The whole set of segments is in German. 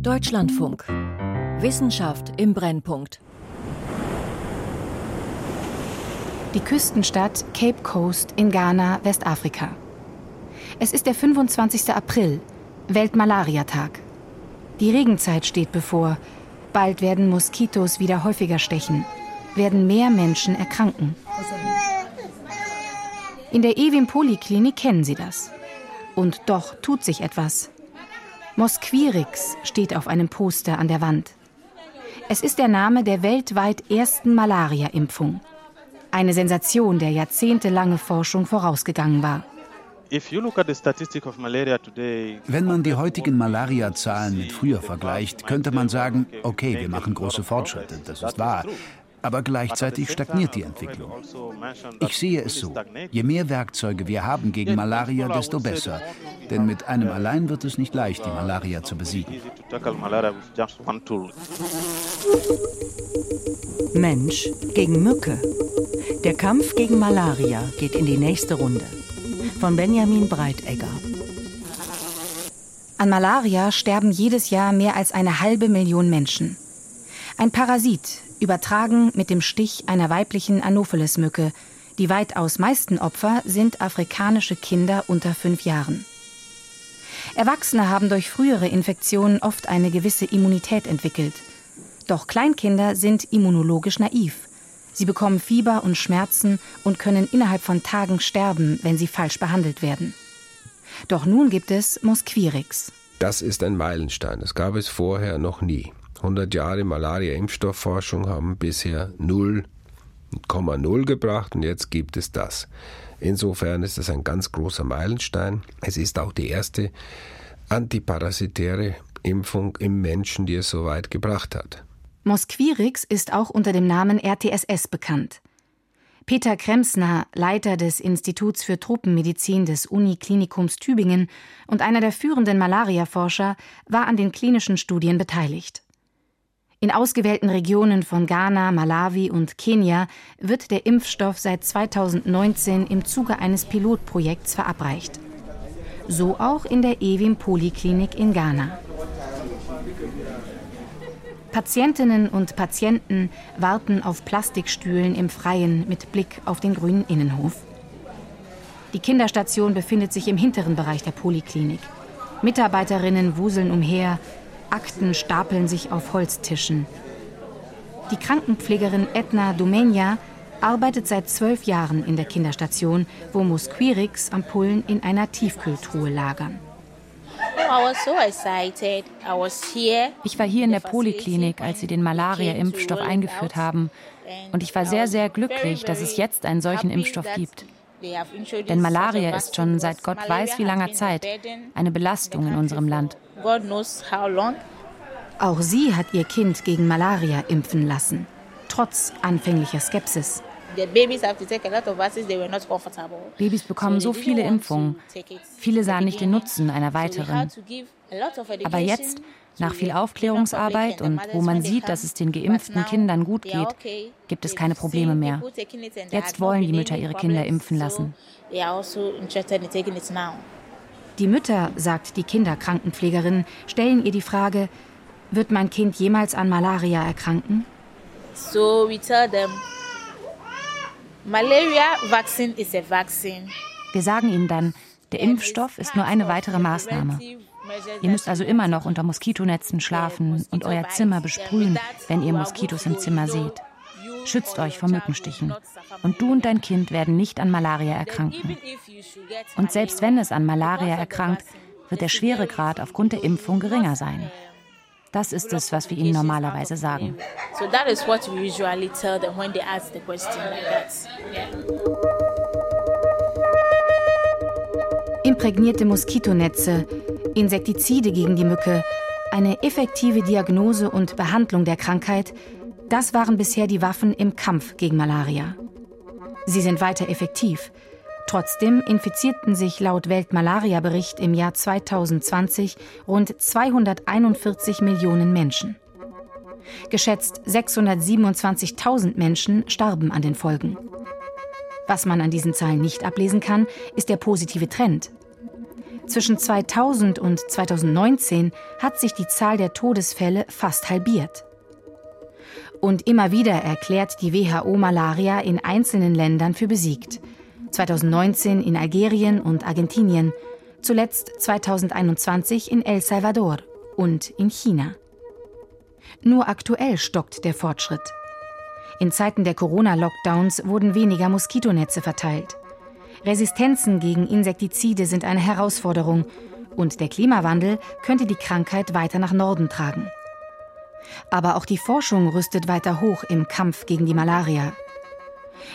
Deutschlandfunk. Wissenschaft im Brennpunkt. Die Küstenstadt Cape Coast in Ghana, Westafrika. Es ist der 25. April, Weltmalariatag. Die Regenzeit steht bevor. Bald werden Moskitos wieder häufiger stechen, werden mehr Menschen erkranken. In der Ewim Poliklinik kennen Sie das. Und doch tut sich etwas. Mosquirix steht auf einem Poster an der Wand. Es ist der Name der weltweit ersten Malaria-Impfung. Eine Sensation, der jahrzehntelange Forschung vorausgegangen war. Wenn man die heutigen Malaria-Zahlen mit früher vergleicht, könnte man sagen, okay, wir machen große Fortschritte, das ist wahr. Aber gleichzeitig stagniert die Entwicklung. Ich sehe es so, je mehr Werkzeuge wir haben gegen Malaria, desto besser. Denn mit einem allein wird es nicht leicht, die Malaria zu besiegen. Mensch gegen Mücke. Der Kampf gegen Malaria geht in die nächste Runde. Von Benjamin Breitegger. An Malaria sterben jedes Jahr mehr als eine halbe Million Menschen. Ein Parasit, übertragen mit dem Stich einer weiblichen Anopheles-Mücke. Die weitaus meisten Opfer sind afrikanische Kinder unter fünf Jahren. Erwachsene haben durch frühere Infektionen oft eine gewisse Immunität entwickelt. Doch Kleinkinder sind immunologisch naiv. Sie bekommen Fieber und Schmerzen und können innerhalb von Tagen sterben, wenn sie falsch behandelt werden. Doch nun gibt es Mosquirix. Das ist ein Meilenstein. Das gab es vorher noch nie. 100 Jahre Malaria-Impfstoffforschung haben bisher 0,0 gebracht und jetzt gibt es das. Insofern ist es ein ganz großer Meilenstein. Es ist auch die erste antiparasitäre Impfung im Menschen, die es so weit gebracht hat. Mosquirix ist auch unter dem Namen RTSS bekannt. Peter Kremsner, Leiter des Instituts für Tropenmedizin des Uniklinikums Tübingen und einer der führenden Malariaforscher, war an den klinischen Studien beteiligt. In ausgewählten Regionen von Ghana, Malawi und Kenia wird der Impfstoff seit 2019 im Zuge eines Pilotprojekts verabreicht. So auch in der Ewim Poliklinik in Ghana. Patientinnen und Patienten warten auf Plastikstühlen im Freien mit Blick auf den grünen Innenhof. Die Kinderstation befindet sich im hinteren Bereich der Poliklinik. Mitarbeiterinnen wuseln umher, Akten stapeln sich auf Holztischen. Die Krankenpflegerin Edna Domenia arbeitet seit zwölf Jahren in der Kinderstation, wo Mosquirix-Ampullen in einer Tiefkühltruhe lagern. Ich war hier in der Poliklinik, als sie den Malaria-Impfstoff eingeführt haben. Und ich war sehr, sehr glücklich, dass es jetzt einen solchen Impfstoff gibt. Denn Malaria ist schon seit Gott weiß wie langer Zeit eine Belastung in unserem Land. Auch sie hat ihr Kind gegen Malaria impfen lassen, trotz anfänglicher Skepsis. Babys bekommen so viele Impfungen. Viele sahen nicht den Nutzen einer weiteren. Aber jetzt, nach viel Aufklärungsarbeit und wo man sieht, dass es den geimpften Kindern gut geht, gibt es keine Probleme mehr. Jetzt wollen die Mütter ihre Kinder impfen lassen. Die Mütter, sagt die Kinderkrankenpflegerin, stellen ihr die Frage, wird mein Kind jemals an Malaria erkranken? So we tell them Malaria vaccine is a vaccine. Wir sagen ihnen dann, der Impfstoff ist nur eine weitere Maßnahme. Ihr müsst also immer noch unter Moskitonetzen schlafen und euer Zimmer besprühen, wenn ihr Moskitos im Zimmer seht. Schützt euch vor Mückenstichen. Und du und dein Kind werden nicht an Malaria erkranken. Und selbst wenn es an Malaria erkrankt, wird der Schweregrad aufgrund der Impfung geringer sein. Das ist es, was wir ihnen normalerweise sagen. Imprägnierte Moskitonetze, Insektizide gegen die Mücke, eine effektive Diagnose und Behandlung der Krankheit, das waren bisher die Waffen im Kampf gegen Malaria. Sie sind weiter effektiv. Trotzdem infizierten sich laut Weltmalaria-Bericht im Jahr 2020 rund 241 Millionen Menschen. Geschätzt 627.000 Menschen starben an den Folgen. Was man an diesen Zahlen nicht ablesen kann, ist der positive Trend. Zwischen 2000 und 2019 hat sich die Zahl der Todesfälle fast halbiert. Und immer wieder erklärt die WHO Malaria in einzelnen Ländern für besiegt. 2019 in Algerien und Argentinien, zuletzt 2021 in El Salvador und in China. Nur aktuell stockt der Fortschritt. In Zeiten der Corona-Lockdowns wurden weniger Moskitonetze verteilt. Resistenzen gegen Insektizide sind eine Herausforderung und der Klimawandel könnte die Krankheit weiter nach Norden tragen. Aber auch die Forschung rüstet weiter hoch im Kampf gegen die Malaria.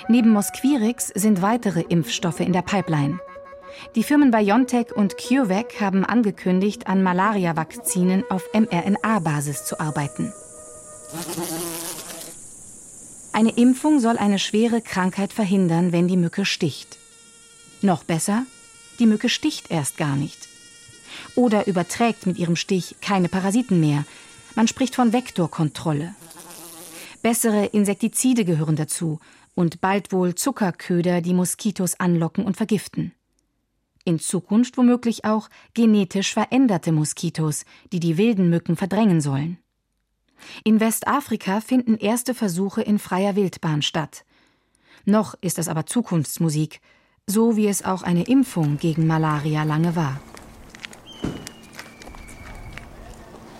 Neben Mosquirix sind weitere Impfstoffe in der Pipeline. Die Firmen BioNTech und CureVac haben angekündigt, an Malaria-Vakzinen auf mRNA-Basis zu arbeiten. Eine Impfung soll eine schwere Krankheit verhindern, wenn die Mücke sticht. Noch besser, die Mücke sticht erst gar nicht. Oder überträgt mit ihrem Stich keine Parasiten mehr. Man spricht von Vektorkontrolle. Bessere Insektizide gehören dazu und bald wohl Zuckerköder, die Moskitos anlocken und vergiften. In Zukunft womöglich auch genetisch veränderte Moskitos, die die wilden Mücken verdrängen sollen. In Westafrika finden erste Versuche in freier Wildbahn statt. Noch ist das aber Zukunftsmusik, so wie es auch eine Impfung gegen Malaria lange war.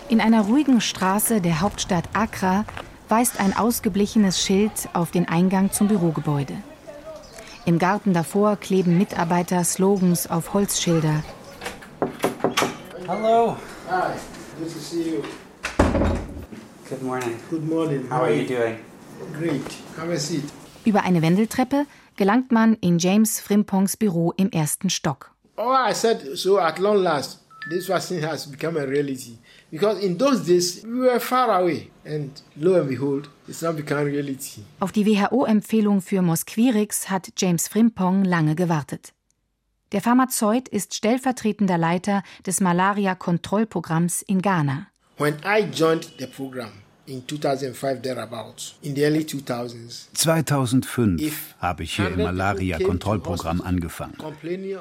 In einer ruhigen Straße der Hauptstadt Accra weist ein ausgeblichenes Schild auf den Eingang zum Bürogebäude. Im Garten davor kleben Mitarbeiter Slogans auf Holzschilder. Hallo. Hi. Good to see you. Good morning. Good morning. How are you doing? Great. Have a seat. Über eine Wendeltreppe gelangt man in James Frimpongs Büro im ersten Stock. Oh, I said so at long last. This vaccine has become a reality. Because in those days we were far away and lo and behold, it's now become reality. Auf die WHO-Empfehlung für Mosquirix hat James Frimpong lange gewartet. Der Pharmazeut ist stellvertretender Leiter des Malaria-Kontrollprogramms in Ghana. When I joined the program, in 2005 thereabouts, in the early 2000s. 2005 habe ich hier im Malaria-Kontrollprogramm angefangen.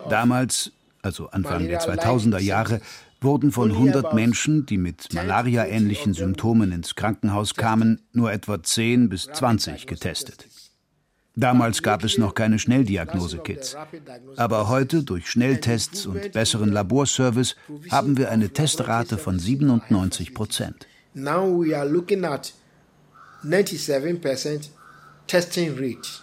Damals, also Anfang der 2000er Jahre, wurden von 100 Menschen, die mit Malaria-ähnlichen Symptomen ins Krankenhaus kamen, nur etwa 10 bis 20 getestet. Damals gab es noch keine Schnelldiagnose-Kits. Aber heute, durch Schnelltests und besseren Laborservice, haben wir eine Testrate von 97 Prozent. Now we are looking at 97% testing rate.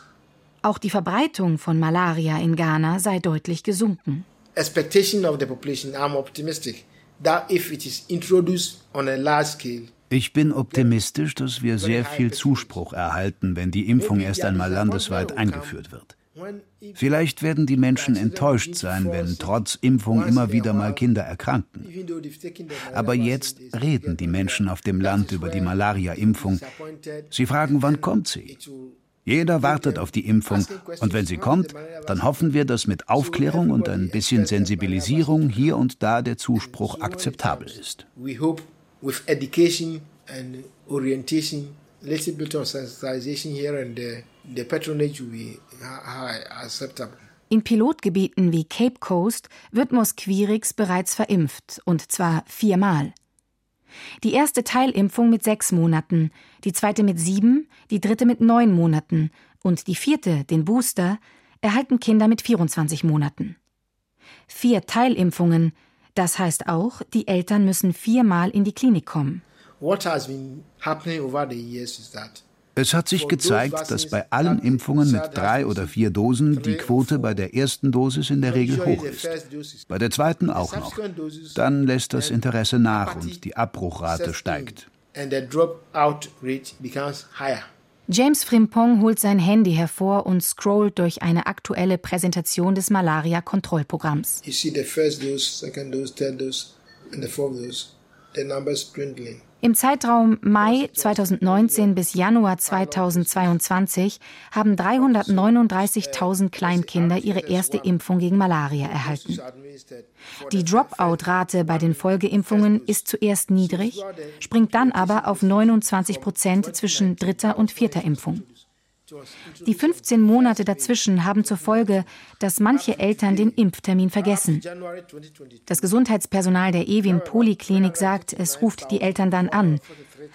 Auch die Verbreitung von Malaria in Ghana sei deutlich gesunken. Expectation of the population, I'm optimistic that if it is introduced on a large scale, ich bin optimistisch, dass wir sehr viel Zuspruch erhalten, wenn die Impfung erst einmal landesweit eingeführt wird. Vielleicht werden die Menschen enttäuscht sein, wenn trotz Impfung immer wieder mal Kinder erkranken. Aber jetzt reden die Menschen auf dem Land über die Malaria-Impfung. Sie fragen, wann kommt sie? Jeder wartet auf die Impfung und wenn sie kommt, dann hoffen wir, dass mit Aufklärung und ein bisschen Sensibilisierung hier und da der Zuspruch akzeptabel ist. With education and orientation, little bit of sensitization here and there, the patronage will be acceptable. In Pilotgebieten wie Cape Coast wird Mosquirix bereits verimpft, und zwar viermal. Die erste Teilimpfung mit sechs Monaten, die zweite mit sieben, die dritte mit neun Monaten und die vierte, den Booster, erhalten Kinder mit 24 Monaten. Vier Teilimpfungen, das heißt auch, die Eltern müssen viermal in die Klinik kommen. What has been happening over the years is that es hat sich gezeigt, dass bei allen Impfungen mit drei oder vier Dosen die Quote bei der ersten Dosis in der Regel hoch ist. Bei der zweiten auch noch. Dann lässt das Interesse nach und die Abbruchrate steigt. James Frimpong holt sein Handy hervor und scrollt durch eine aktuelle Präsentation des Malaria-Kontrollprogramms. You see the first dose, second dose, third dose and the fourth dose. The numbers dwindling. Im Zeitraum Mai 2019 bis Januar 2022 haben 339.000 Kleinkinder ihre erste Impfung gegen Malaria erhalten. Die Dropout-Rate bei den Folgeimpfungen ist zuerst niedrig, springt dann aber auf 29 Prozent zwischen dritter und vierter Impfung. Die 15 Monate dazwischen haben zur Folge, dass manche Eltern den Impftermin vergessen. Das Gesundheitspersonal der Ewin Poliklinik sagt, es ruft die Eltern dann an.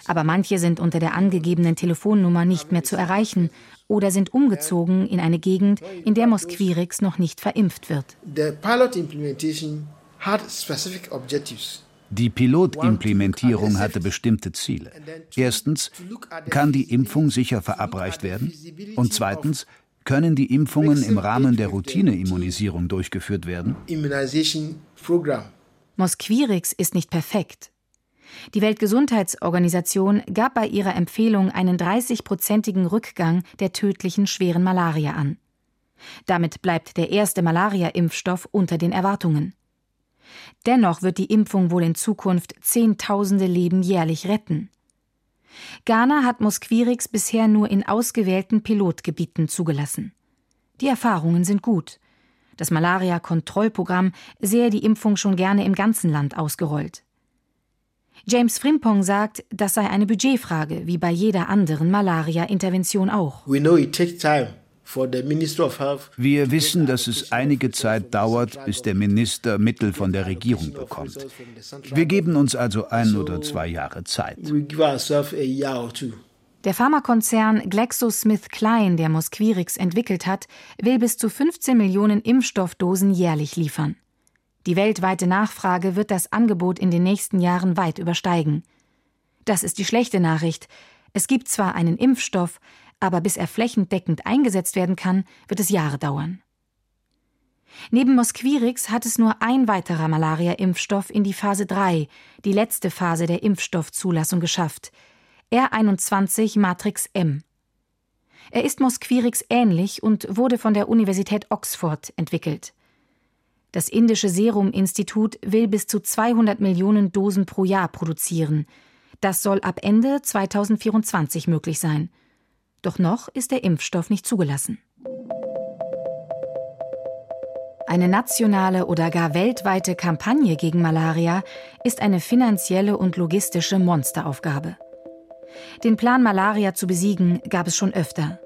Aber manche sind unter der angegebenen Telefonnummer nicht mehr zu erreichen oder sind umgezogen in eine Gegend, in der Mosquirix noch nicht verimpft wird. The pilot implementation had specific objectives. Die Pilotimplementierung hatte bestimmte Ziele. Erstens, kann die Impfung sicher verabreicht werden? Und zweitens, können die Impfungen im Rahmen der Routineimmunisierung durchgeführt werden? Mosquirix ist nicht perfekt. Die Weltgesundheitsorganisation gab bei ihrer Empfehlung einen 30-prozentigen Rückgang der tödlichen schweren Malaria an. Damit bleibt der erste Malaria-Impfstoff unter den Erwartungen. Dennoch wird die Impfung wohl in Zukunft Zehntausende Leben jährlich retten. Ghana hat Mosquirix bisher nur in ausgewählten Pilotgebieten zugelassen. Die Erfahrungen sind gut. Das Malaria-Kontrollprogramm sehe die Impfung schon gerne im ganzen Land ausgerollt. James Frimpong sagt, das sei eine Budgetfrage, wie bei jeder anderen Malaria-Intervention auch. We know it takes time. Wir wissen, dass es einige Zeit dauert, bis der Minister Mittel von der Regierung bekommt. Wir geben uns also ein oder zwei Jahre Zeit. Der Pharmakonzern GlaxoSmithKline, der Mosquirix entwickelt hat, will bis zu 15 Millionen Impfstoffdosen jährlich liefern. Die weltweite Nachfrage wird das Angebot in den nächsten Jahren weit übersteigen. Das ist die schlechte Nachricht. Es gibt zwar einen Impfstoff, aber bis er flächendeckend eingesetzt werden kann, wird es Jahre dauern. Neben Mosquirix hat es nur ein weiterer Malaria-Impfstoff in die Phase 3, die letzte Phase der Impfstoffzulassung, geschafft. R21 Matrix M. Er ist Mosquirix ähnlich und wurde von der Universität Oxford entwickelt. Das indische Serum-Institut will bis zu 200 Millionen Dosen pro Jahr produzieren. Das soll ab Ende 2024 möglich sein. Doch noch ist der Impfstoff nicht zugelassen. Eine nationale oder gar weltweite Kampagne gegen Malaria ist eine finanzielle und logistische Monsteraufgabe. Den Plan, Malaria zu besiegen, gab es schon öfter.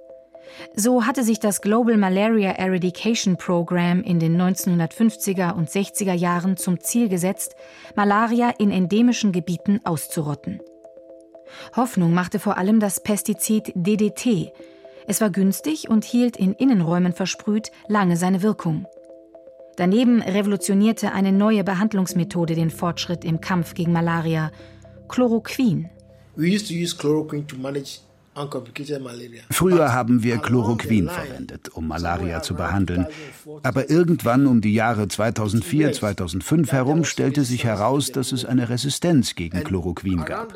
So hatte sich das Global Malaria Eradication Program in den 1950er und 60er Jahren zum Ziel gesetzt, Malaria in endemischen Gebieten auszurotten. Hoffnung machte vor allem das Pestizid DDT. Es war günstig und hielt in Innenräumen versprüht lange seine Wirkung. Daneben revolutionierte eine neue Behandlungsmethode den Fortschritt im Kampf gegen Malaria, Chloroquin. We used to use chloroquine to manage Früher haben wir Chloroquin verwendet, um Malaria zu behandeln. Aber irgendwann um die Jahre 2004, 2005 herum stellte sich heraus, dass es eine Resistenz gegen Chloroquin gab.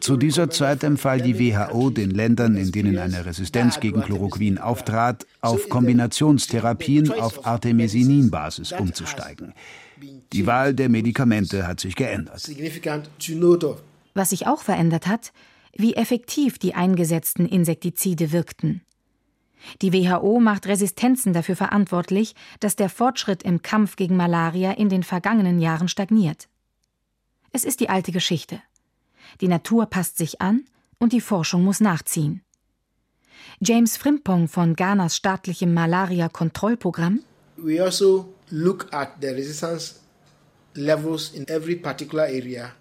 Zu dieser Zeit empfahl die WHO den Ländern, in denen eine Resistenz gegen Chloroquin auftrat, auf Kombinationstherapien auf Artemisinin-Basis umzusteigen. Die Wahl der Medikamente hat sich geändert. Was sich auch verändert hat, wie effektiv die eingesetzten Insektizide wirkten. Die WHO macht Resistenzen dafür verantwortlich, dass der Fortschritt im Kampf gegen Malaria in den vergangenen Jahren stagniert. Es ist die alte Geschichte. Die Natur passt sich an und die Forschung muss nachziehen. James Frimpong von Ghanas staatlichem Malaria-Kontrollprogramm We also look at the resistance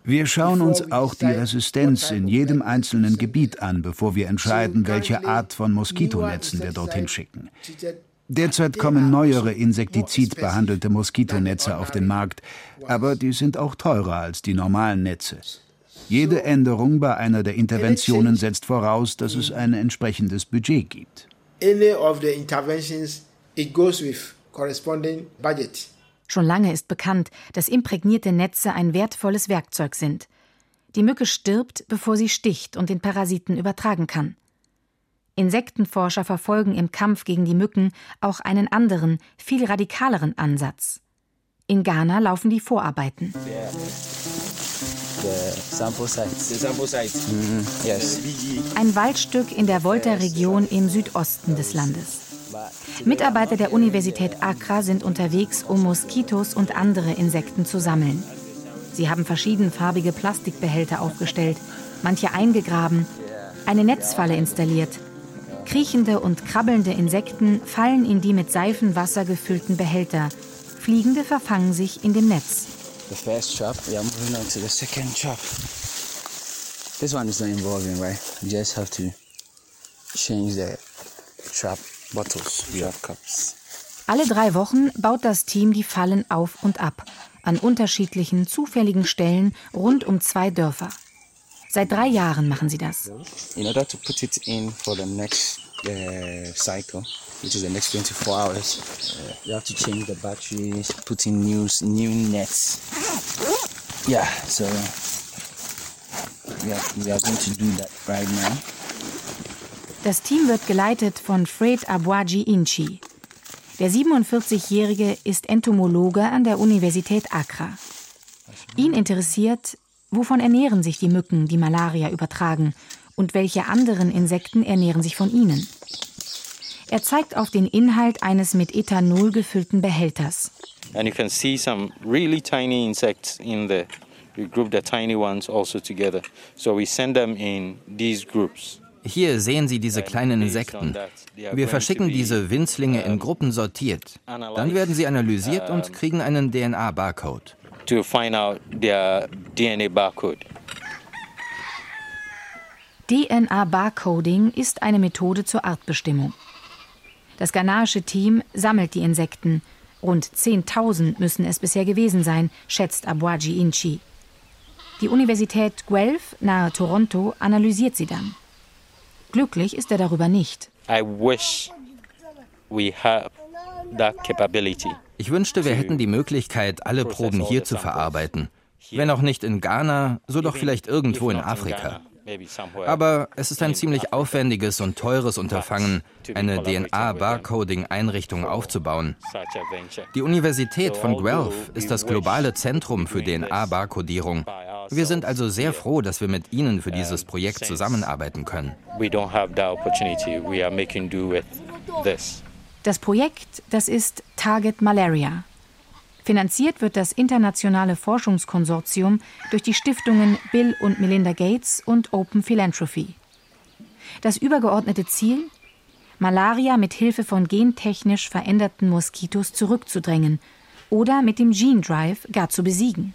wir schauen uns auch die Resistenz in jedem einzelnen Gebiet an, bevor wir entscheiden, welche Art von Moskitonetzen wir dorthin schicken. Derzeit kommen neuere insektizidbehandelte Moskitonetze auf den Markt, aber die sind auch teurer als die normalen Netze. Jede Änderung bei einer der Interventionen setzt voraus, dass es ein entsprechendes Budget gibt. Any of the interventions, it goes with corresponding budget. Schon lange ist bekannt, dass imprägnierte Netze ein wertvolles Werkzeug sind. Die Mücke stirbt, bevor sie sticht und den Parasiten übertragen kann. Insektenforscher verfolgen im Kampf gegen die Mücken auch einen anderen, viel radikaleren Ansatz. In Ghana laufen die Vorarbeiten. Ein Waldstück in der Volta-Region im Südosten des Landes. Mitarbeiter der Universität Accra sind unterwegs, um Moskitos und andere Insekten zu sammeln. Sie haben verschiedenfarbige Plastikbehälter aufgestellt, manche eingegraben, eine Netzfalle installiert. Kriechende und krabbelnde Insekten fallen in die mit Seifenwasser gefüllten Behälter. Fliegende verfangen sich in dem Netz. The first trap, we are moving on to the second trap. This one is not involving, right? You just have change the trap bottles, trap cups. Alle drei Wochen baut das Team die Fallen auf und ab, an unterschiedlichen, zufälligen Stellen rund um zwei Dörfer. Seit drei Jahren machen sie das. In order to put it in for the next uh, cycle, which is the next 24 hours, uh, you have to change the batteries, put in new, new nets. Yeah, so we are, we are going to do that right now. Das Team wird geleitet von Fred Abwaji Inchi. Der 47-Jährige ist Entomologe an der Universität Accra. Ihn interessiert, wovon ernähren sich die Mücken, die Malaria übertragen, und welche anderen Insekten ernähren sich von ihnen. Er zeigt auf den Inhalt eines mit Ethanol gefüllten Behälters. And you can see some really tiny insects in there. We group the tiny ones also together. So we send them in these groups. Hier sehen Sie diese kleinen Insekten. Wir verschicken diese Winzlinge in Gruppen sortiert. Dann werden sie analysiert und kriegen einen DNA-Barcode. DNA-Barcoding ist eine Methode zur Artbestimmung. Das ghanaische Team sammelt die Insekten. Rund 10.000 müssen es bisher gewesen sein, schätzt Abwaji Inchi. Die Universität Guelph nahe Toronto analysiert sie dann. Glücklich ist er darüber nicht. I wish we have that capability. Ich wünschte, wir hätten die Möglichkeit, alle Proben hier zu verarbeiten. Wenn auch nicht in Ghana, so doch vielleicht irgendwo in Afrika. Aber es ist ein ziemlich aufwendiges und teures Unterfangen, eine DNA-Barcoding-Einrichtung aufzubauen. Die Universität von Guelph ist das globale Zentrum für DNA-Barkodierung. Wir sind also sehr froh, dass wir mit Ihnen für dieses Projekt zusammenarbeiten können. Das Projekt, das ist Target Malaria. Finanziert wird das internationale Forschungskonsortium durch die Stiftungen Bill und Melinda Gates und Open Philanthropy. Das übergeordnete Ziel? Malaria mit Hilfe von gentechnisch veränderten Moskitos zurückzudrängen oder mit dem Gene Drive gar zu besiegen.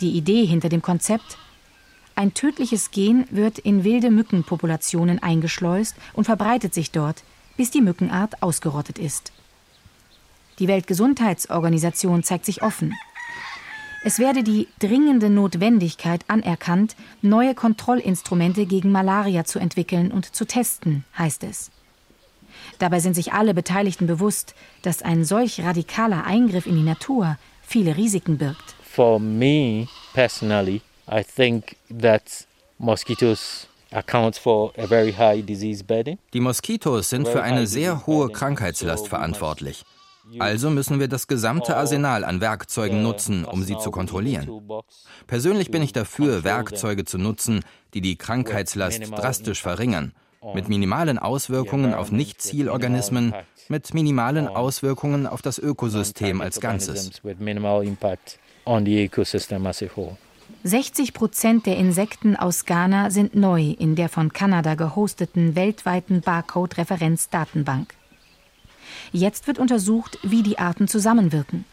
Die Idee hinter dem Konzept? Ein tödliches Gen wird in wilde Mückenpopulationen eingeschleust und verbreitet sich dort, bis die Mückenart ausgerottet ist. Die Weltgesundheitsorganisation zeigt sich offen. Es werde die dringende Notwendigkeit anerkannt, neue Kontrollinstrumente gegen Malaria zu entwickeln und zu testen, heißt es. Dabei sind sich alle Beteiligten bewusst, dass ein solch radikaler Eingriff in die Natur viele Risiken birgt. For me personally, I think that mosquitoes die Moskitos sind für eine sehr hohe Krankheitslast verantwortlich. Also müssen wir das gesamte Arsenal an Werkzeugen nutzen, um sie zu kontrollieren. Persönlich bin ich dafür, Werkzeuge zu nutzen, die die Krankheitslast drastisch verringern, mit minimalen Auswirkungen auf Nicht-Zielorganismen, mit minimalen Auswirkungen auf das Ökosystem als Ganzes. 60 Prozent der Insekten aus Ghana sind neu in der von Kanada gehosteten weltweiten Barcode-Referenz-Datenbank. Jetzt wird untersucht, wie die Arten zusammenwirken.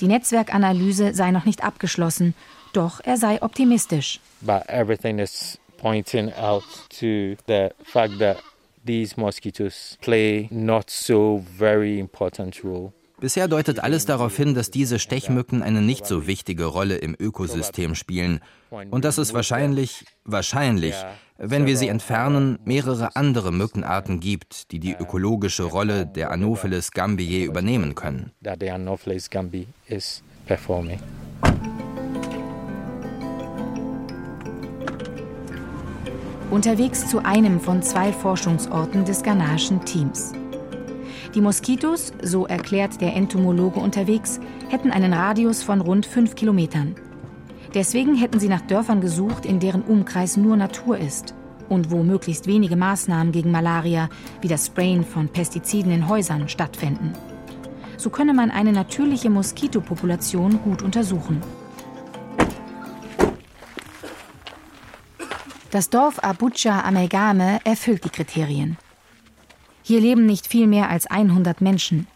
Die Netzwerkanalyse sei noch nicht abgeschlossen, doch er sei optimistisch. But everything is pointing out to the fact that these mosquitoes play not so very important role. Bisher deutet alles darauf hin, dass diese Stechmücken eine nicht so wichtige Rolle im Ökosystem spielen und dass es wahrscheinlich, wahrscheinlich, wenn wir sie entfernen, mehrere andere Mückenarten gibt, die die ökologische Rolle der Anopheles gambiae übernehmen können. Unterwegs zu einem von zwei Forschungsorten des ghanaischen Teams. Die Moskitos, so erklärt der Entomologe unterwegs, hätten einen Radius von rund fünf Kilometern. Deswegen hätten sie nach Dörfern gesucht, in deren Umkreis nur Natur ist und wo möglichst wenige Maßnahmen gegen Malaria, wie das Sprayen von Pestiziden in Häusern, stattfänden. So könne man eine natürliche Moskitopopulation gut untersuchen. Das Dorf Abuja Amelgame erfüllt die Kriterien. Hier leben nicht viel mehr als 100 Menschen.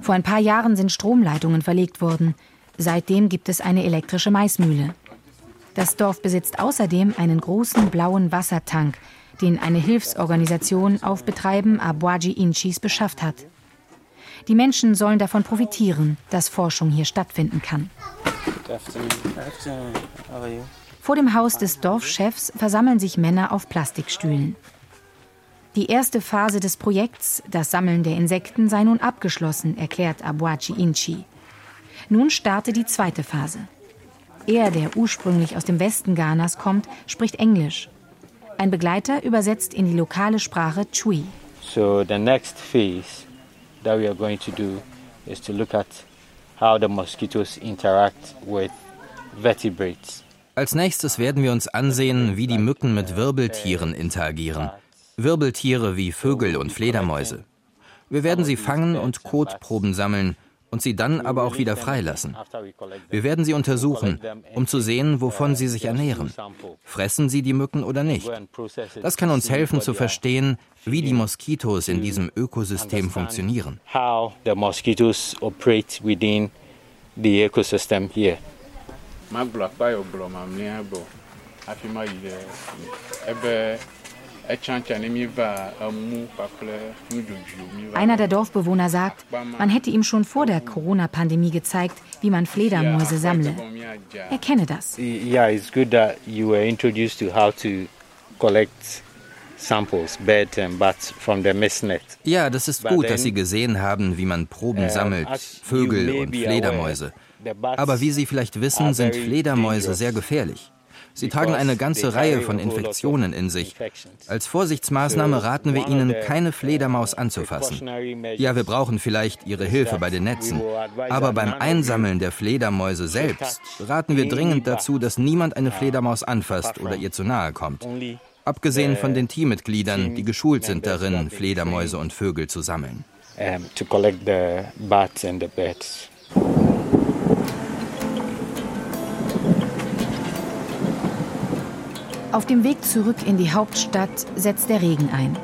Vor ein paar Jahren sind Stromleitungen verlegt worden. Seitdem gibt es eine elektrische Maismühle. Das Dorf besitzt außerdem einen großen blauen Wassertank, den eine Hilfsorganisation auf Betreiben Abwaji Inchis beschafft hat. Die Menschen sollen davon profitieren, dass Forschung hier stattfinden kann. Vor dem Haus des Dorfchefs versammeln sich Männer auf Plastikstühlen. Die erste Phase des Projekts, das Sammeln der Insekten, sei nun abgeschlossen, erklärt Abuachi Inchi. Nun starte die zweite Phase. Er, der ursprünglich aus dem Westen Ghanas kommt, spricht Englisch. Ein Begleiter übersetzt in die lokale Sprache Chui. So the next phase that we are going to do is to look at how the mosquitoes interact with vertebrates. Als nächstes werden wir uns ansehen, wie die Mücken mit Wirbeltieren interagieren. Wirbeltiere wie Vögel und Fledermäuse. Wir werden sie fangen und Kotproben sammeln und sie dann aber auch wieder freilassen. Wir werden sie untersuchen, um zu sehen, wovon sie sich ernähren. Fressen sie die Mücken oder nicht? Das kann uns helfen zu verstehen, wie die Moskitos in diesem Ökosystem funktionieren. Einer der Dorfbewohner sagt, man hätte ihm schon vor der Corona-Pandemie gezeigt, wie man Fledermäuse sammle. Er kenne das. Yeah, it's good that you were introduced to how to collect samples, bed and bats from the mistnet. Ja, das ist gut, dass Sie gesehen haben, wie man Proben sammelt, Vögel und Fledermäuse. Aber wie Sie vielleicht wissen, sind Fledermäuse sehr gefährlich. Sie tragen eine ganze Reihe von Infektionen in sich. Als Vorsichtsmaßnahme raten wir Ihnen, keine Fledermaus anzufassen. Ja, wir brauchen vielleicht Ihre Hilfe bei den Netzen. Aber beim Einsammeln der Fledermäuse selbst raten wir dringend dazu, dass niemand eine Fledermaus anfasst oder ihr zu nahe kommt. Abgesehen von den Teammitgliedern, die geschult sind darin, Fledermäuse und Vögel zu sammeln. to collect the bats and the birds. Auf dem Weg zurück in die Hauptstadt setzt der Regen ein.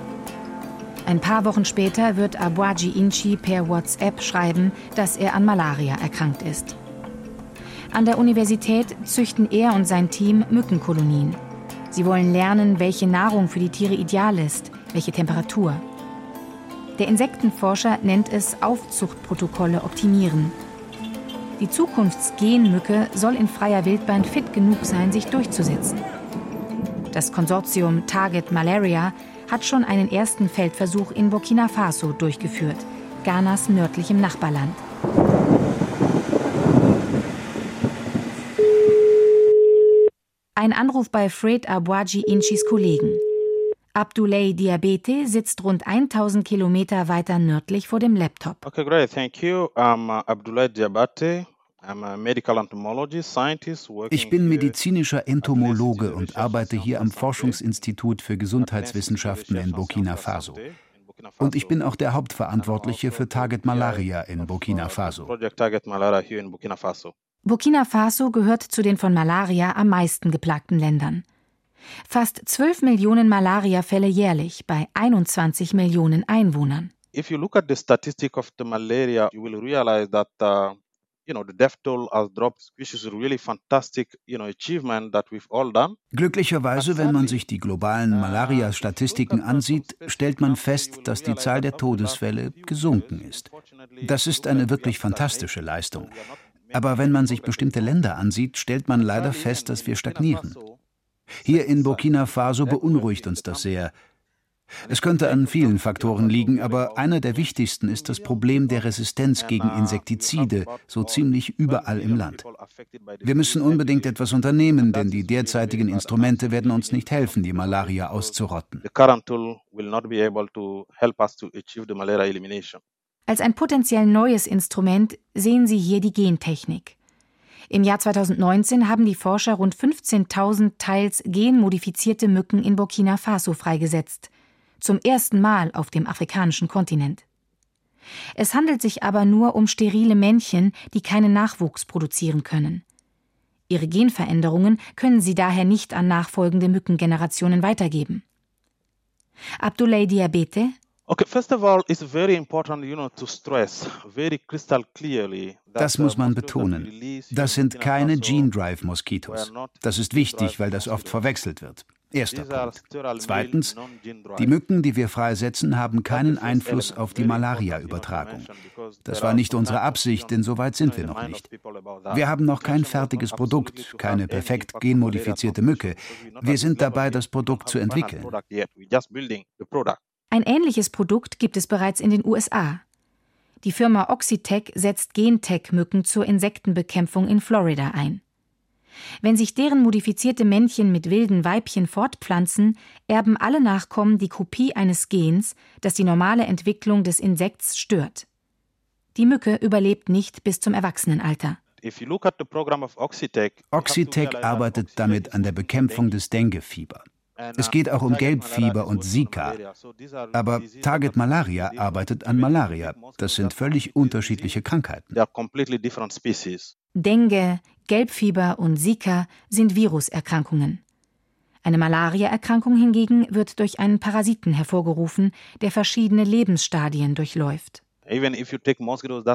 Ein paar Wochen später wird Abwaji Inchi per WhatsApp schreiben, dass er an Malaria erkrankt ist. An der Universität züchten er und sein Team Mückenkolonien. Sie wollen lernen, welche Nahrung für die Tiere ideal ist, welche Temperatur. Der Insektenforscher nennt es Aufzuchtprotokolle optimieren. Die Zukunftsgenmücke soll in freier Wildbahn fit genug sein, sich durchzusetzen. Das Konsortium Target Malaria hat schon einen ersten Feldversuch in Burkina Faso durchgeführt, Ghanas nördlichem Nachbarland. Ein Anruf bei Fred Abwaji Inchis Kollegen. Abdoulaye Diabete sitzt rund 1000 Kilometer weiter nördlich vor dem Laptop. Okay, great. Thank you. I'm uh, Abdoulaye Diabate. Ich bin medizinischer Entomologe und arbeite hier am Forschungsinstitut für Gesundheitswissenschaften in Burkina Faso. Und ich bin auch der Hauptverantwortliche für Target Malaria in Burkina Faso. Burkina Faso gehört zu den von Malaria am meisten geplagten Ländern. Fast 12 Millionen Malariafälle jährlich bei 21 Millionen Einwohnern. If you look at the statistic of the malaria, you will realize that uh, Glücklicherweise, wenn man sich die globalen uh, Malaria-Statistiken ansieht, stellt man fest, dass die Zahl der Todesfälle gesunken ist. Das ist eine wirklich fantastische Leistung. Aber wenn man sich bestimmte Länder ansieht, stellt man leider fest, dass wir stagnieren. Hier in Burkina Faso beunruhigt uns das sehr. Es könnte an vielen Faktoren liegen, aber einer der wichtigsten ist das Problem der Resistenz gegen Insektizide, so ziemlich überall im Land. Wir müssen unbedingt etwas unternehmen, denn die derzeitigen Instrumente werden uns nicht helfen, die Malaria auszurotten. Als ein potenziell neues Instrument sehen Sie hier die Gentechnik. Im Jahr 2019 haben die Forscher rund 15.000 teils genmodifizierte Mücken in Burkina Faso freigesetzt zum ersten Mal auf dem afrikanischen Kontinent. Es handelt sich aber nur um sterile Männchen, die keinen Nachwuchs produzieren können. Ihre Genveränderungen können sie daher nicht an nachfolgende Mückengenerationen weitergeben. Abdoulaye Diabete, Das muss man betonen. Das sind keine Gene Drive Moskitos. Das ist wichtig, weil das oft verwechselt wird. Erster Punkt. Zweitens, die Mücken, die wir freisetzen, haben keinen Einfluss auf die Malaria-Übertragung. Das war nicht unsere Absicht, denn so weit sind wir noch nicht. Wir haben noch kein fertiges Produkt, keine perfekt genmodifizierte Mücke. Wir sind dabei, das Produkt zu entwickeln. Ein ähnliches Produkt gibt es bereits in den USA. Die Firma Oxitec setzt Gentech-Mücken zur Insektenbekämpfung in Florida ein. Wenn sich deren modifizierte Männchen mit wilden Weibchen fortpflanzen, erben alle Nachkommen die Kopie eines Gens, das die normale Entwicklung des Insekts stört. Die Mücke überlebt nicht bis zum Erwachsenenalter. Oxitec arbeitet damit an der Bekämpfung des Dengue-Fieber. Es geht auch um Gelbfieber und Zika. Aber Target Malaria arbeitet an Malaria. Das sind völlig unterschiedliche Krankheiten. Dengue, Gelbfieber und Zika sind Viruserkrankungen. Eine Malariaerkrankung hingegen wird durch einen Parasiten hervorgerufen, der verschiedene Lebensstadien durchläuft.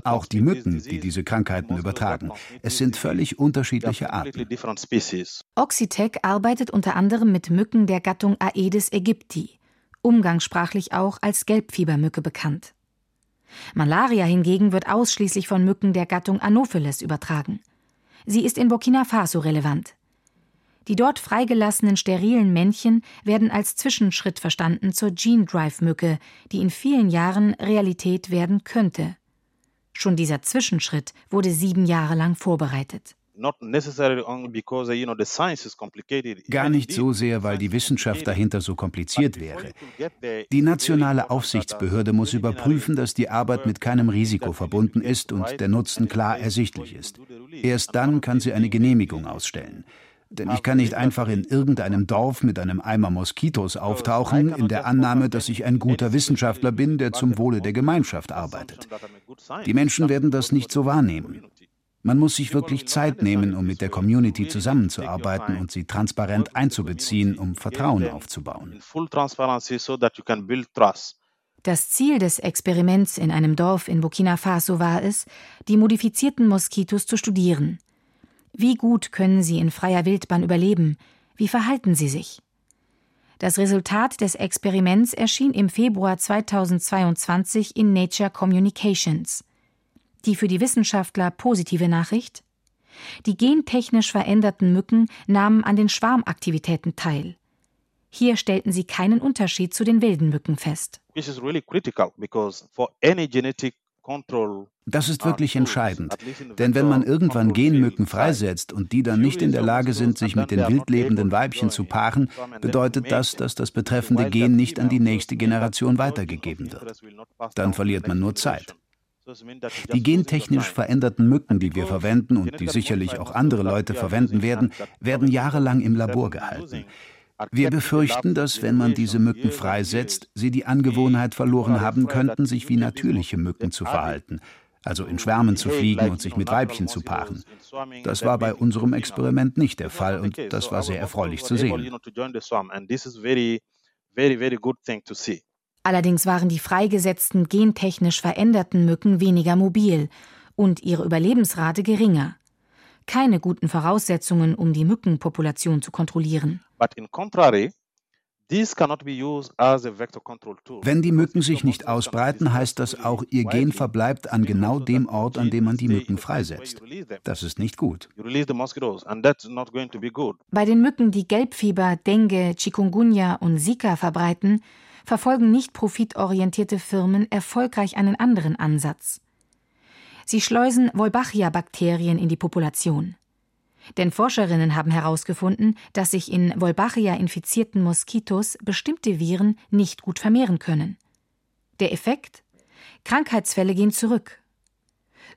Auch die Mücken, die diese Krankheiten übertragen. Es sind völlig unterschiedliche Arten. Oxitec arbeitet unter anderem mit Mücken der Gattung Aedes aegypti, umgangssprachlich auch als Gelbfiebermücke bekannt. Malaria hingegen wird ausschließlich von Mücken der Gattung Anopheles übertragen. Sie ist in Burkina Faso relevant. Die dort freigelassenen sterilen Männchen werden als Zwischenschritt verstanden zur Gene Drive Mücke, die in vielen Jahren Realität werden könnte. Schon dieser Zwischenschritt wurde sieben Jahre lang vorbereitet. Gar nicht so sehr, weil die Wissenschaft dahinter so kompliziert wäre. Die nationale Aufsichtsbehörde muss überprüfen, dass die Arbeit mit keinem Risiko verbunden ist und der Nutzen klar ersichtlich ist. Erst dann kann sie eine Genehmigung ausstellen. Denn ich kann nicht einfach in irgendeinem Dorf mit einem Eimer Moskitos auftauchen, in der Annahme, dass ich ein guter Wissenschaftler bin, der zum Wohle der Gemeinschaft arbeitet. Die Menschen werden das nicht so wahrnehmen. Man muss sich wirklich Zeit nehmen, um mit der Community zusammenzuarbeiten und sie transparent einzubeziehen, um Vertrauen aufzubauen. Das Ziel des Experiments in einem Dorf in Burkina Faso war es, die modifizierten Moskitos zu studieren. Wie gut können sie in freier Wildbahn überleben? Wie verhalten sie sich? Das Resultat des Experiments erschien im Februar 2022 in Nature Communications. Die für die Wissenschaftler positive Nachricht? Die gentechnisch veränderten Mücken nahmen an den Schwarmaktivitäten teil. Hier stellten sie keinen Unterschied zu den wilden Mücken fest. Das ist wirklich entscheidend, denn wenn man irgendwann Genmücken freisetzt und die dann nicht in der Lage sind, sich mit den wildlebenden Weibchen zu paaren, bedeutet das, dass das betreffende Gen nicht an die nächste Generation weitergegeben wird. Dann verliert man nur Zeit. Die gentechnisch veränderten Mücken, die wir verwenden und die sicherlich auch andere Leute verwenden werden, werden jahrelang im Labor gehalten. Wir befürchten, dass wenn man diese Mücken freisetzt, sie die Angewohnheit verloren haben könnten, sich wie natürliche Mücken zu verhalten, also in Schwärmen zu fliegen und sich mit Weibchen zu paaren. Das war bei unserem Experiment nicht der Fall und das war sehr erfreulich zu sehen. Allerdings waren die freigesetzten gentechnisch veränderten Mücken weniger mobil und ihre Überlebensrate geringer. Keine guten Voraussetzungen, um die Mückenpopulation zu kontrollieren. Wenn die Mücken sich nicht ausbreiten, heißt das auch, ihr Gen verbleibt an genau dem Ort, an dem man die Mücken freisetzt. Das ist nicht gut. Bei den Mücken, die Gelbfieber, Dengue, Chikungunya und Zika verbreiten, verfolgen nicht profitorientierte Firmen erfolgreich einen anderen Ansatz. Sie schleusen Wolbachia-Bakterien in die Population. Denn Forscherinnen haben herausgefunden, dass sich in Wolbachia infizierten Moskitos bestimmte Viren nicht gut vermehren können. Der Effekt? Krankheitsfälle gehen zurück.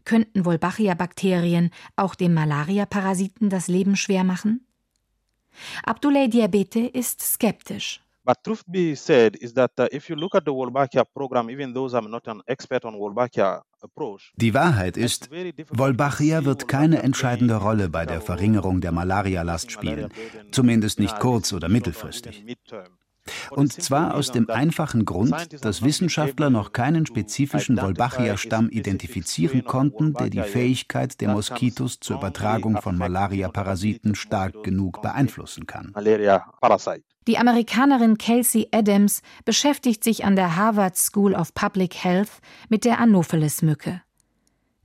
Könnten Wolbachia-Bakterien auch dem Malaria-Parasiten das Leben schwer machen? Abdoulaye Diabete ist skeptisch. But truth be said is that uh, if you look at the Wolbachia program, even though I'm not an expert on Wolbachia die Wahrheit ist, Wolbachia wird keine entscheidende Rolle bei der Verringerung der Malarialast spielen, zumindest nicht kurz- oder mittelfristig. Und zwar aus dem einfachen Grund, dass Wissenschaftler noch keinen spezifischen Wolbachia-Stamm identifizieren konnten, der die Fähigkeit der Moskitos zur Übertragung von Malaria-Parasiten stark genug beeinflussen kann. Die Amerikanerin Kelsey Adams beschäftigt sich an der Harvard School of Public Health mit der Anopheles-Mücke.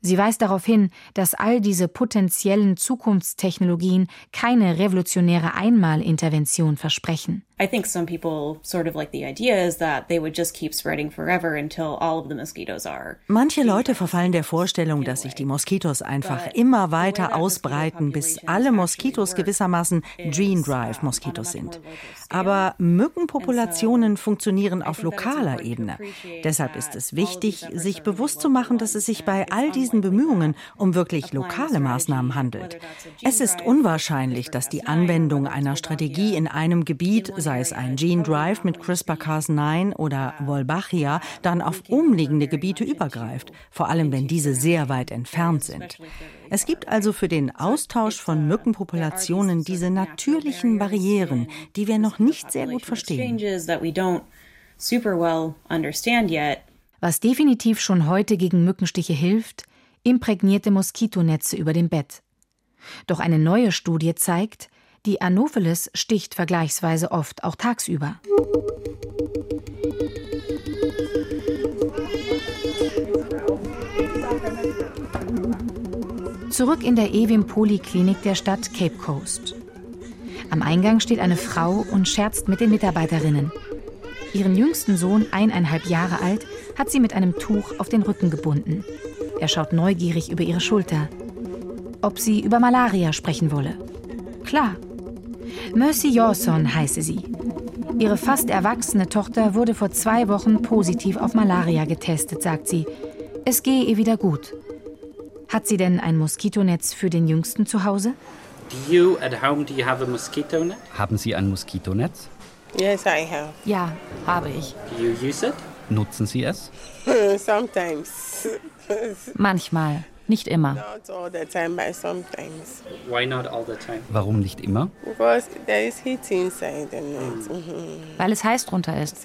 Sie weist darauf hin, dass all diese potenziellen Zukunftstechnologien keine revolutionäre Einmalintervention versprechen. I think some people sort of like the idea is that they would just keep spreading forever until all of the mosquitoes are. Manche Leute verfallen der Vorstellung, dass sich die Moskitos einfach immer weiter ausbreiten, bis alle Moskitos gewissermaßen Gene Drive Moskitos sind. Aber Mückenpopulationen funktionieren auf lokaler Ebene. Deshalb ist es wichtig, sich bewusst zu machen, dass es sich bei all diesen Bemühungen um wirklich lokale Maßnahmen handelt. Es ist unwahrscheinlich, dass die Anwendung einer Strategie in einem Gebiet sei es ein Gene Drive mit CRISPR-Cas9 oder Wolbachia, dann auf umliegende Gebiete übergreift, vor allem wenn diese sehr weit entfernt sind. Es gibt also für den Austausch von Mückenpopulationen diese natürlichen Barrieren, die wir noch nicht sehr gut verstehen. Was definitiv schon heute gegen Mückenstiche hilft, imprägnierte Moskitonetze über dem Bett. Doch eine neue Studie zeigt, die Anopheles sticht vergleichsweise oft auch tagsüber. Zurück in der Ewim Poliklinik der Stadt Cape Coast. Am Eingang steht eine Frau und scherzt mit den Mitarbeiterinnen. Ihren jüngsten Sohn, eineinhalb Jahre alt, hat sie mit einem Tuch auf den Rücken gebunden. Er schaut neugierig über ihre Schulter. Ob sie über Malaria sprechen wolle. Klar, Mercy Jawson heiße sie. Ihre fast erwachsene Tochter wurde vor zwei Wochen positiv auf Malaria getestet, sagt sie. Es gehe ihr wieder gut. Hat sie denn ein Moskitonetz für den Jüngsten zu Hause? Haben Sie ein Moskitonetz? Yes, I have. Ja, habe ich. Do you use it? Nutzen Sie es? Sometimes. Manchmal. Nicht immer. Not all the time, but sometimes. Why not all the time? Warum nicht immer? Because there is heat inside the net. Weil es heiß drunter ist.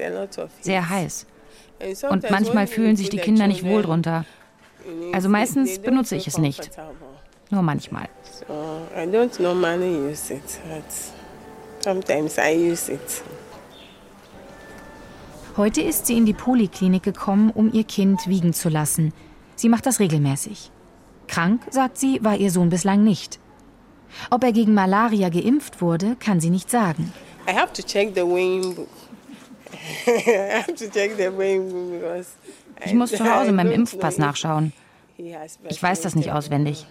Sehr heiß. Und manchmal fühlen sich die Kinder nicht wohl drunter. Also meistens benutze ich es nicht. Nur manchmal. So I don't normally use it, but sometimes I use it. Heute ist sie in die Poliklinik gekommen, um ihr Kind wiegen zu lassen. Sie macht das regelmäßig. Krank, sagt sie, war ihr Sohn bislang nicht. Ob er gegen Malaria geimpft wurde, kann sie nicht sagen. I have to check the weighing book. I have to check the weighing book because ich muss zu Hause meinem Impfpass nachschauen. Ich weiß das nicht auswendig.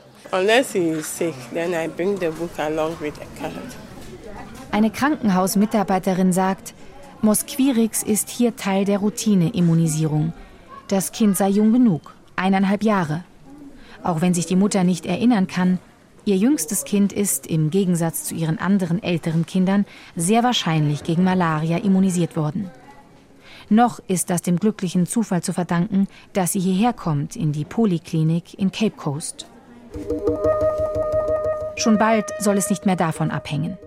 Eine Krankenhausmitarbeiterin sagt, Mosquirix ist hier Teil der Routine-Immunisierung. Das Kind sei jung genug, eineinhalb Jahre. Auch wenn sich die Mutter nicht erinnern kann, ihr jüngstes Kind ist, im Gegensatz zu ihren anderen älteren Kindern, sehr wahrscheinlich gegen Malaria immunisiert worden. Noch ist das dem glücklichen Zufall zu verdanken, dass sie hierher kommt, in die Poliklinik in Cape Coast. Schon bald soll es nicht mehr davon abhängen.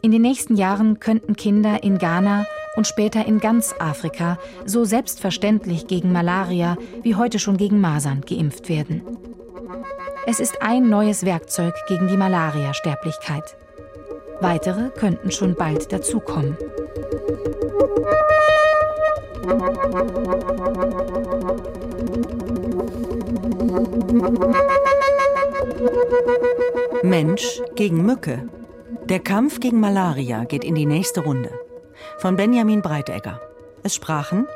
In den nächsten Jahren könnten Kinder in Ghana und später in ganz Afrika so selbstverständlich gegen Malaria wie heute schon gegen Masern geimpft werden. Es ist ein neues Werkzeug gegen die Malaria-Sterblichkeit. Weitere könnten schon bald dazukommen. Mensch gegen Mücke. Der Kampf gegen Malaria geht in die nächste Runde von Benjamin Breitegger. Es sprachen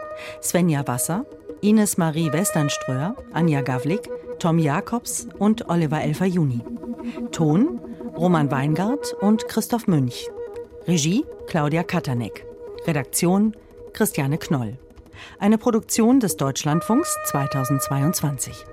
Svenja Wasser, Ines Marie Westernströer, Anja Gavlik, Tom Jakobs und Oliver Elfer-Juni. Ton Roman Weingart und Christoph Münch. Regie Claudia Katanek. Redaktion Christiane Knoll. Eine Produktion des Deutschlandfunks 2022.